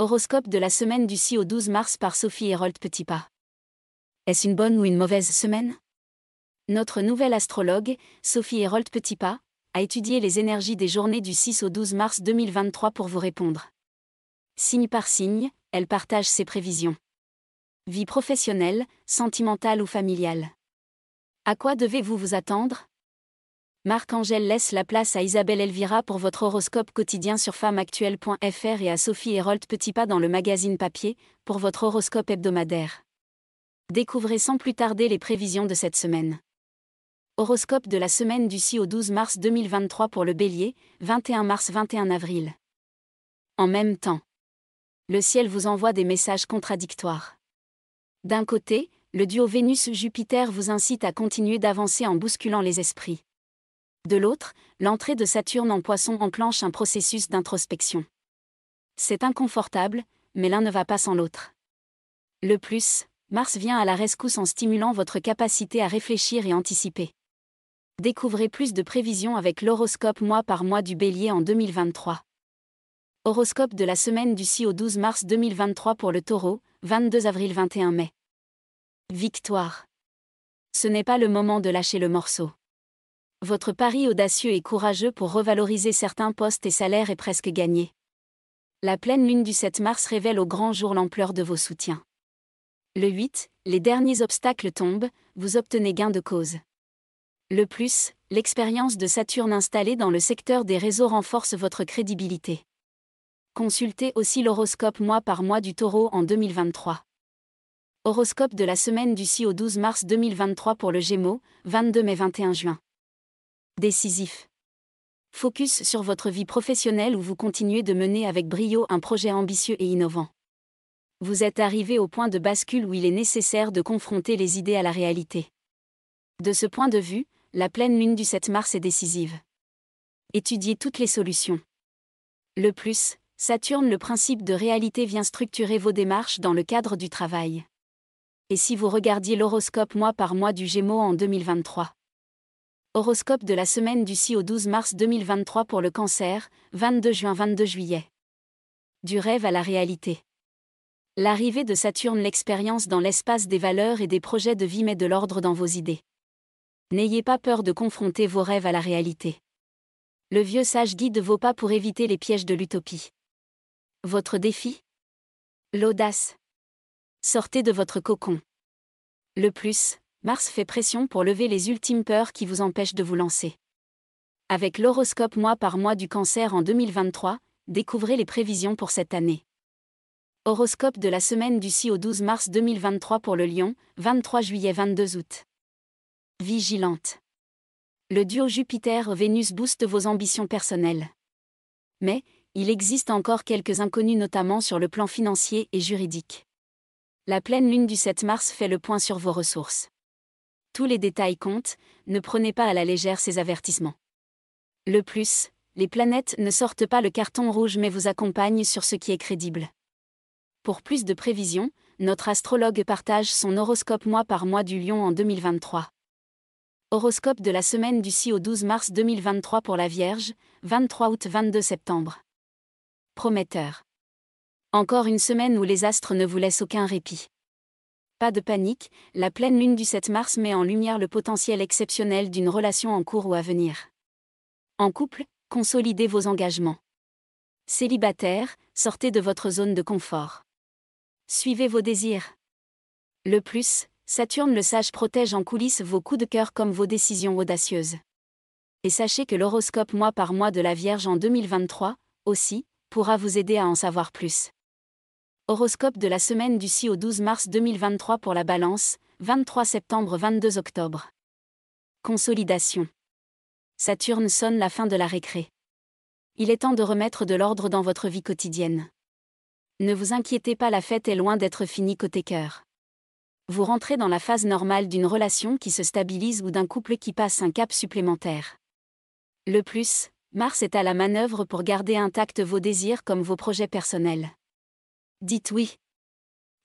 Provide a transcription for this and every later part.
Horoscope de la semaine du 6 au 12 mars par Sophie Hérold Petitpas. Est-ce une bonne ou une mauvaise semaine? Notre nouvelle astrologue, Sophie Hérold Petitpas, a étudié les énergies des journées du 6 au 12 mars 2023 pour vous répondre. Signe par signe, elle partage ses prévisions. Vie professionnelle, sentimentale ou familiale. À quoi devez-vous vous attendre? Marc-Angèle laisse la place à Isabelle Elvira pour votre horoscope quotidien sur femmeactuelle.fr et à Sophie Hérold Petitpas dans le magazine papier pour votre horoscope hebdomadaire. Découvrez sans plus tarder les prévisions de cette semaine. Horoscope de la semaine du 6 au 12 mars 2023 pour le bélier, 21 mars 21 avril. En même temps, le ciel vous envoie des messages contradictoires. D'un côté, le duo Vénus-Jupiter vous incite à continuer d'avancer en bousculant les esprits. De l'autre, l'entrée de Saturne en poisson enclenche un processus d'introspection. C'est inconfortable, mais l'un ne va pas sans l'autre. Le plus, Mars vient à la rescousse en stimulant votre capacité à réfléchir et anticiper. Découvrez plus de prévisions avec l'horoscope mois par mois du bélier en 2023. Horoscope de la semaine du 6 au 12 mars 2023 pour le taureau, 22 avril 21 mai. Victoire. Ce n'est pas le moment de lâcher le morceau. Votre pari audacieux et courageux pour revaloriser certains postes et salaires est presque gagné. La pleine lune du 7 mars révèle au grand jour l'ampleur de vos soutiens. Le 8, les derniers obstacles tombent, vous obtenez gain de cause. Le plus, l'expérience de Saturne installée dans le secteur des réseaux renforce votre crédibilité. Consultez aussi l'horoscope mois par mois du taureau en 2023. Horoscope de la semaine du 6 au 12 mars 2023 pour le Gémeaux, 22 mai 21 juin. Décisif. Focus sur votre vie professionnelle où vous continuez de mener avec brio un projet ambitieux et innovant. Vous êtes arrivé au point de bascule où il est nécessaire de confronter les idées à la réalité. De ce point de vue, la pleine lune du 7 mars est décisive. Étudiez toutes les solutions. Le plus, Saturne le principe de réalité vient structurer vos démarches dans le cadre du travail. Et si vous regardiez l'horoscope mois par mois du Gémeaux en 2023 Horoscope de la semaine du 6 au 12 mars 2023 pour le cancer, 22 juin-22 juillet. Du rêve à la réalité. L'arrivée de Saturne l'expérience dans l'espace des valeurs et des projets de vie met de l'ordre dans vos idées. N'ayez pas peur de confronter vos rêves à la réalité. Le vieux sage guide vos pas pour éviter les pièges de l'utopie. Votre défi? L'audace. Sortez de votre cocon. Le plus, Mars fait pression pour lever les ultimes peurs qui vous empêchent de vous lancer. Avec l'horoscope mois par mois du cancer en 2023, découvrez les prévisions pour cette année. Horoscope de la semaine du 6 au 12 mars 2023 pour le Lion, 23 juillet 22 août. Vigilante. Le duo Jupiter-Vénus booste vos ambitions personnelles. Mais, il existe encore quelques inconnus notamment sur le plan financier et juridique. La pleine lune du 7 mars fait le point sur vos ressources. Tous les détails comptent, ne prenez pas à la légère ces avertissements. Le plus, les planètes ne sortent pas le carton rouge mais vous accompagnent sur ce qui est crédible. Pour plus de prévisions, notre astrologue partage son horoscope mois par mois du lion en 2023. Horoscope de la semaine du 6 au 12 mars 2023 pour la Vierge, 23 août 22 septembre. Prometteur. Encore une semaine où les astres ne vous laissent aucun répit. Pas de panique, la pleine lune du 7 mars met en lumière le potentiel exceptionnel d'une relation en cours ou à venir. En couple, consolidez vos engagements. Célibataire, sortez de votre zone de confort. Suivez vos désirs. Le plus, Saturne le sage protège en coulisses vos coups de cœur comme vos décisions audacieuses. Et sachez que l'horoscope mois par mois de la Vierge en 2023, aussi, pourra vous aider à en savoir plus. Horoscope de la semaine du 6 au 12 mars 2023 pour la Balance, 23 septembre 22 octobre. Consolidation. Saturne sonne la fin de la récré. Il est temps de remettre de l'ordre dans votre vie quotidienne. Ne vous inquiétez pas, la fête est loin d'être finie côté cœur. Vous rentrez dans la phase normale d'une relation qui se stabilise ou d'un couple qui passe un cap supplémentaire. Le plus, Mars est à la manœuvre pour garder intacts vos désirs comme vos projets personnels. Dites oui.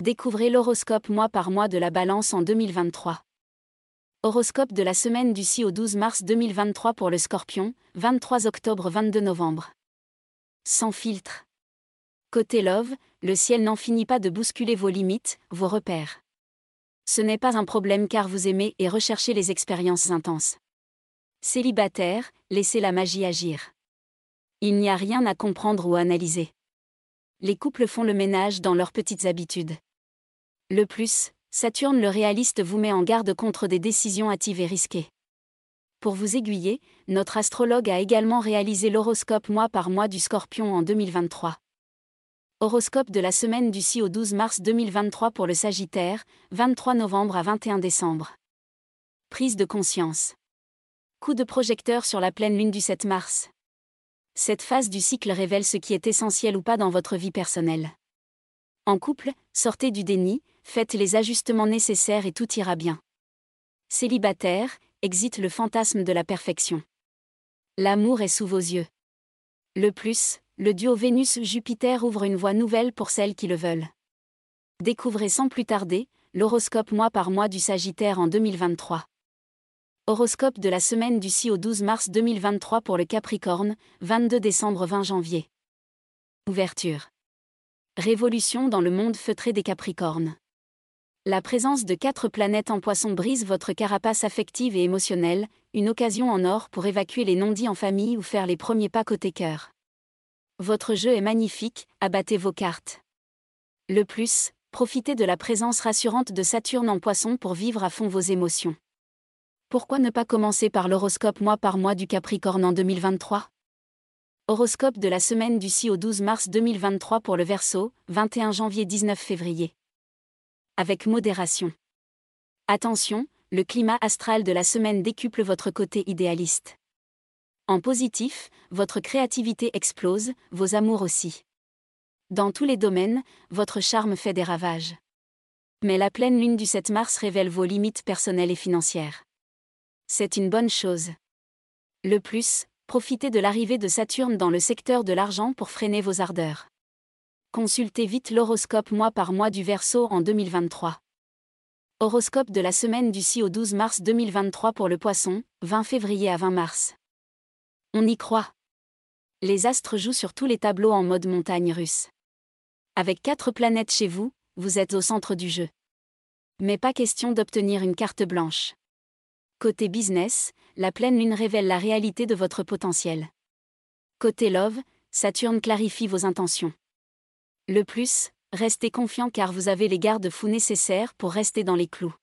Découvrez l'horoscope mois par mois de la balance en 2023. Horoscope de la semaine du 6 au 12 mars 2023 pour le scorpion, 23 octobre 22 novembre. Sans filtre. Côté love, le ciel n'en finit pas de bousculer vos limites, vos repères. Ce n'est pas un problème car vous aimez et recherchez les expériences intenses. Célibataire, laissez la magie agir. Il n'y a rien à comprendre ou analyser. Les couples font le ménage dans leurs petites habitudes. Le plus, Saturne le réaliste vous met en garde contre des décisions hâtives et risquées. Pour vous aiguiller, notre astrologue a également réalisé l'horoscope mois par mois du Scorpion en 2023. Horoscope de la semaine du 6 au 12 mars 2023 pour le Sagittaire, 23 novembre à 21 décembre. Prise de conscience. Coup de projecteur sur la pleine lune du 7 mars. Cette phase du cycle révèle ce qui est essentiel ou pas dans votre vie personnelle. En couple, sortez du déni, faites les ajustements nécessaires et tout ira bien. Célibataire, exite le fantasme de la perfection. L'amour est sous vos yeux. Le plus, le duo Vénus-Jupiter ouvre une voie nouvelle pour celles qui le veulent. Découvrez sans plus tarder l'horoscope mois par mois du Sagittaire en 2023. Horoscope de la semaine du 6 au 12 mars 2023 pour le Capricorne, 22 décembre 20 janvier. Ouverture. Révolution dans le monde feutré des Capricornes. La présence de quatre planètes en poisson brise votre carapace affective et émotionnelle, une occasion en or pour évacuer les non-dits en famille ou faire les premiers pas côté cœur. Votre jeu est magnifique, abattez vos cartes. Le plus, profitez de la présence rassurante de Saturne en poisson pour vivre à fond vos émotions. Pourquoi ne pas commencer par l'horoscope mois par mois du Capricorne en 2023 Horoscope de la semaine du 6 au 12 mars 2023 pour le Verseau, 21 janvier 19 février. Avec modération. Attention, le climat astral de la semaine décuple votre côté idéaliste. En positif, votre créativité explose, vos amours aussi. Dans tous les domaines, votre charme fait des ravages. Mais la pleine lune du 7 mars révèle vos limites personnelles et financières. C'est une bonne chose. Le plus, profitez de l'arrivée de Saturne dans le secteur de l'argent pour freiner vos ardeurs. Consultez vite l'horoscope mois par mois du Verseau en 2023. Horoscope de la semaine du 6 au 12 mars 2023 pour le Poisson, 20 février à 20 mars. On y croit. Les astres jouent sur tous les tableaux en mode montagne russe. Avec quatre planètes chez vous, vous êtes au centre du jeu. Mais pas question d'obtenir une carte blanche. Côté business, la pleine lune révèle la réalité de votre potentiel. Côté love, Saturne clarifie vos intentions. Le plus, restez confiant car vous avez les garde-fous nécessaires pour rester dans les clous.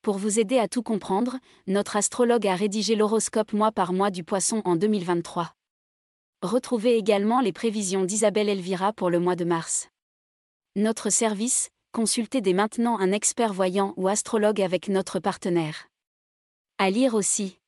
Pour vous aider à tout comprendre, notre astrologue a rédigé l'horoscope mois par mois du poisson en 2023. Retrouvez également les prévisions d'Isabelle Elvira pour le mois de mars. Notre service, consultez dès maintenant un expert voyant ou astrologue avec notre partenaire. À lire aussi.